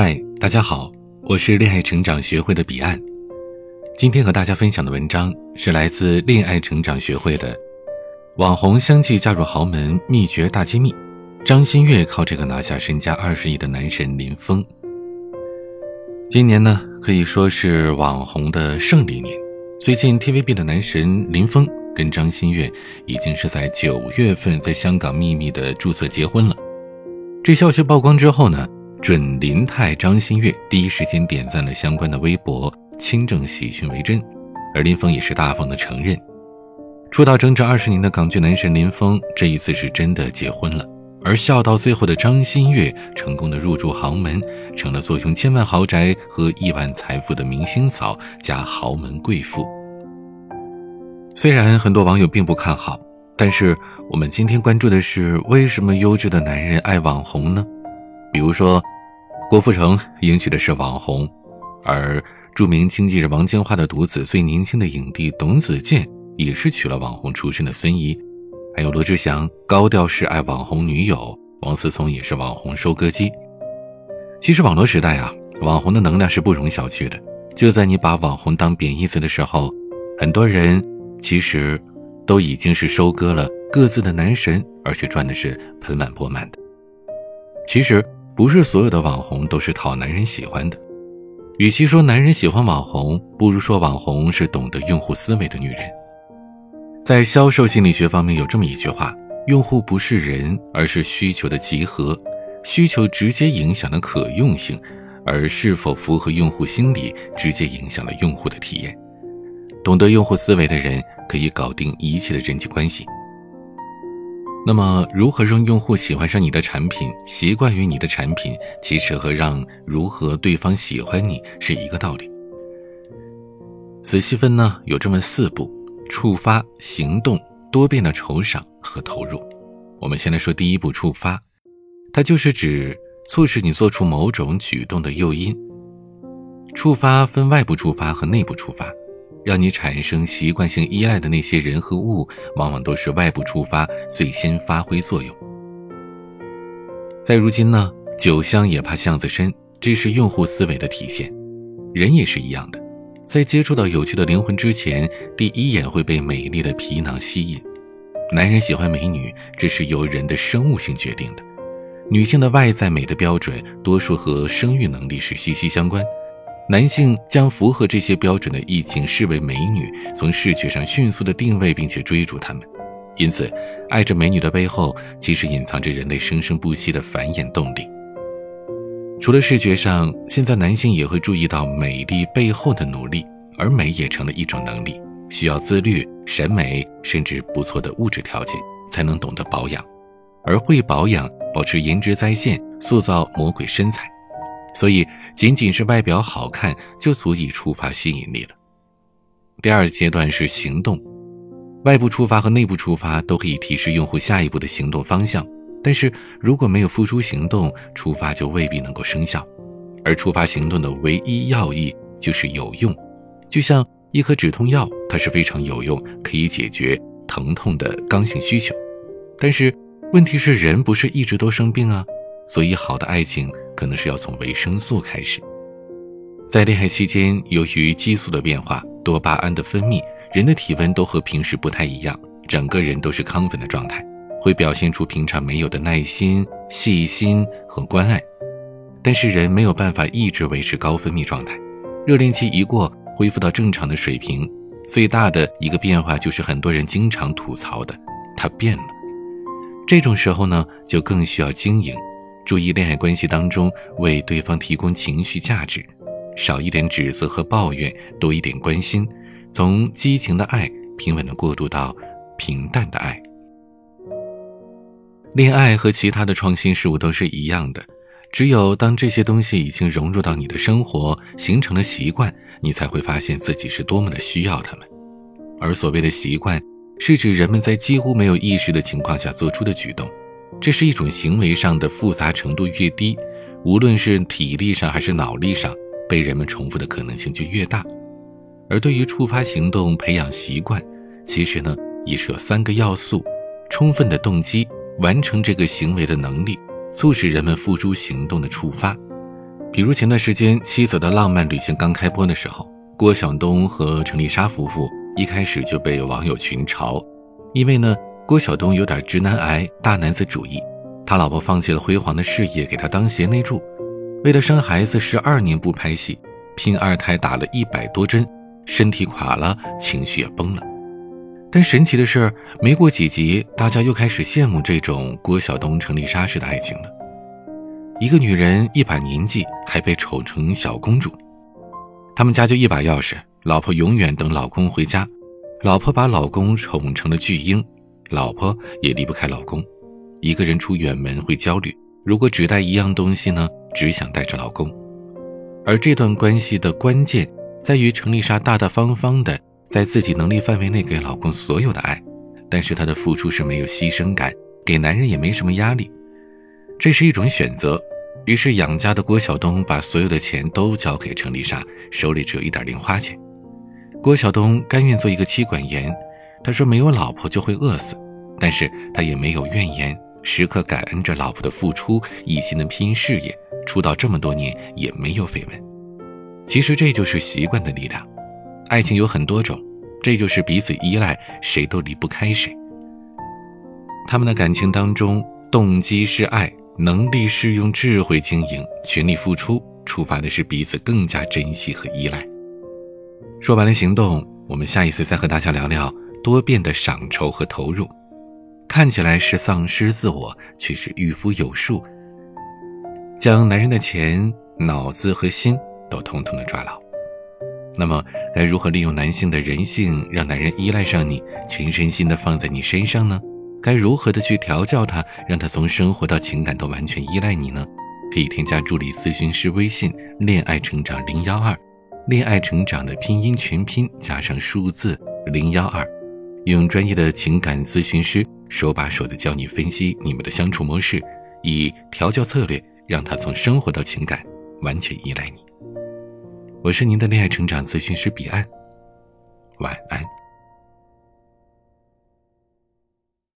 嗨，大家好，我是恋爱成长学会的彼岸。今天和大家分享的文章是来自恋爱成长学会的网红相继嫁入豪门秘诀大揭秘。张馨月靠这个拿下身家二十亿的男神林峰。今年呢，可以说是网红的胜利年。最近 TVB 的男神林峰跟张馨月已经是在九月份在香港秘密的注册结婚了。这消息曝光之后呢？准林泰张馨月第一时间点赞了相关的微博，清正喜讯为真，而林峰也是大方的承认，出道整整二十年的港剧男神林峰这一次是真的结婚了，而笑到最后的张馨月成功的入住豪门，成了坐拥千万豪宅和亿万财富的明星嫂加豪门贵妇。虽然很多网友并不看好，但是我们今天关注的是为什么优质的男人爱网红呢？比如说，郭富城迎娶的是网红，而著名经纪人王建华的独子、最年轻的影帝董子健也是娶了网红出身的孙怡。还有罗志祥高调示爱网红女友，王思聪也是网红收割机。其实网络时代啊，网红的能量是不容小觑的。就在你把网红当贬义词的时候，很多人其实都已经是收割了各自的男神，而且赚的是盆满钵满的。其实。不是所有的网红都是讨男人喜欢的，与其说男人喜欢网红，不如说网红是懂得用户思维的女人。在销售心理学方面有这么一句话：用户不是人，而是需求的集合，需求直接影响了可用性，而是否符合用户心理，直接影响了用户的体验。懂得用户思维的人，可以搞定一切的人际关系。那么，如何让用户喜欢上你的产品，习惯于你的产品，其实和让如何对方喜欢你是一个道理。仔细分呢，有这么四步：触发、行动、多变的酬赏和投入。我们先来说第一步，触发，它就是指促使你做出某种举动的诱因。触发分外部触发和内部触发。让你产生习惯性依赖的那些人和物，往往都是外部触发最先发挥作用。在如今呢，酒香也怕巷子深，这是用户思维的体现。人也是一样的，在接触到有趣的灵魂之前，第一眼会被美丽的皮囊吸引。男人喜欢美女，这是由人的生物性决定的。女性的外在美的标准，多数和生育能力是息息相关。男性将符合这些标准的异性视为美女，从视觉上迅速的定位并且追逐她们。因此，爱着美女的背后，其实隐藏着人类生生不息的繁衍动力。除了视觉上，现在男性也会注意到美丽背后的努力，而美也成了一种能力，需要自律、审美，甚至不错的物质条件，才能懂得保养。而会保养、保持颜值在线、塑造魔鬼身材。所以，仅仅是外表好看就足以触发吸引力了。第二阶段是行动，外部触发和内部触发都可以提示用户下一步的行动方向，但是如果没有付诸行动，触发就未必能够生效。而触发行动的唯一要义就是有用，就像一颗止痛药，它是非常有用，可以解决疼痛的刚性需求。但是问题是，人不是一直都生病啊，所以好的爱情。可能是要从维生素开始，在恋爱期间，由于激素的变化、多巴胺的分泌，人的体温都和平时不太一样，整个人都是亢奋的状态，会表现出平常没有的耐心、细心和关爱。但是人没有办法一直维持高分泌状态，热恋期一过，恢复到正常的水平，最大的一个变化就是很多人经常吐槽的，他变了。这种时候呢，就更需要经营。注意恋爱关系当中为对方提供情绪价值，少一点指责和抱怨，多一点关心，从激情的爱平稳的过渡到平淡的爱。恋爱和其他的创新事物都是一样的，只有当这些东西已经融入到你的生活，形成了习惯，你才会发现自己是多么的需要他们。而所谓的习惯，是指人们在几乎没有意识的情况下做出的举动。这是一种行为上的复杂程度越低，无论是体力上还是脑力上，被人们重复的可能性就越大。而对于触发行动、培养习惯，其实呢也是有三个要素：充分的动机、完成这个行为的能力、促使人们付诸行动的触发。比如前段时间《妻子的浪漫旅行》刚开播的时候，郭晓东和程丽莎夫妇一开始就被网友群嘲，因为呢，郭晓东有点直男癌、大男子主义，他老婆放弃了辉煌的事业，给他当贤内助，为了生孩子，十二年不拍戏，拼二胎打了一百多针，身体垮了，情绪也崩了。但神奇的是，没过几集，大家又开始羡慕这种郭晓东、程丽莎式的爱情了。一个女人一把年纪还被宠成小公主，他们家就一把钥匙，老婆永远等老公回家，老婆把老公宠成了巨婴，老婆也离不开老公。一个人出远门会焦虑，如果只带一样东西呢？只想带着老公。而这段关系的关键在于程丽莎大大方方的。在自己能力范围内给老公所有的爱，但是她的付出是没有牺牲感，给男人也没什么压力，这是一种选择。于是养家的郭晓东把所有的钱都交给程丽莎，手里只有一点零花钱。郭晓东甘愿做一个妻管严，他说没有老婆就会饿死，但是他也没有怨言，时刻感恩着老婆的付出，一心的拼事业，出道这么多年也没有绯闻。其实这就是习惯的力量。爱情有很多种，这就是彼此依赖，谁都离不开谁。他们的感情当中，动机是爱，能力是用智慧经营，全力付出，触发的是彼此更加珍惜和依赖。说完了行动，我们下一次再和大家聊聊多变的赏酬和投入。看起来是丧失自我，却是御夫有术，将男人的钱、脑子和心都统统的抓牢。那么，该如何利用男性的人性，让男人依赖上你，全身心的放在你身上呢？该如何的去调教他，让他从生活到情感都完全依赖你呢？可以添加助理咨询师微信“恋爱成长零幺二”，恋爱成长的拼音全拼加上数字零幺二，用专业的情感咨询师手把手的教你分析你们的相处模式，以调教策略让他从生活到情感完全依赖你。我是您的恋爱成长咨询师彼岸，晚安。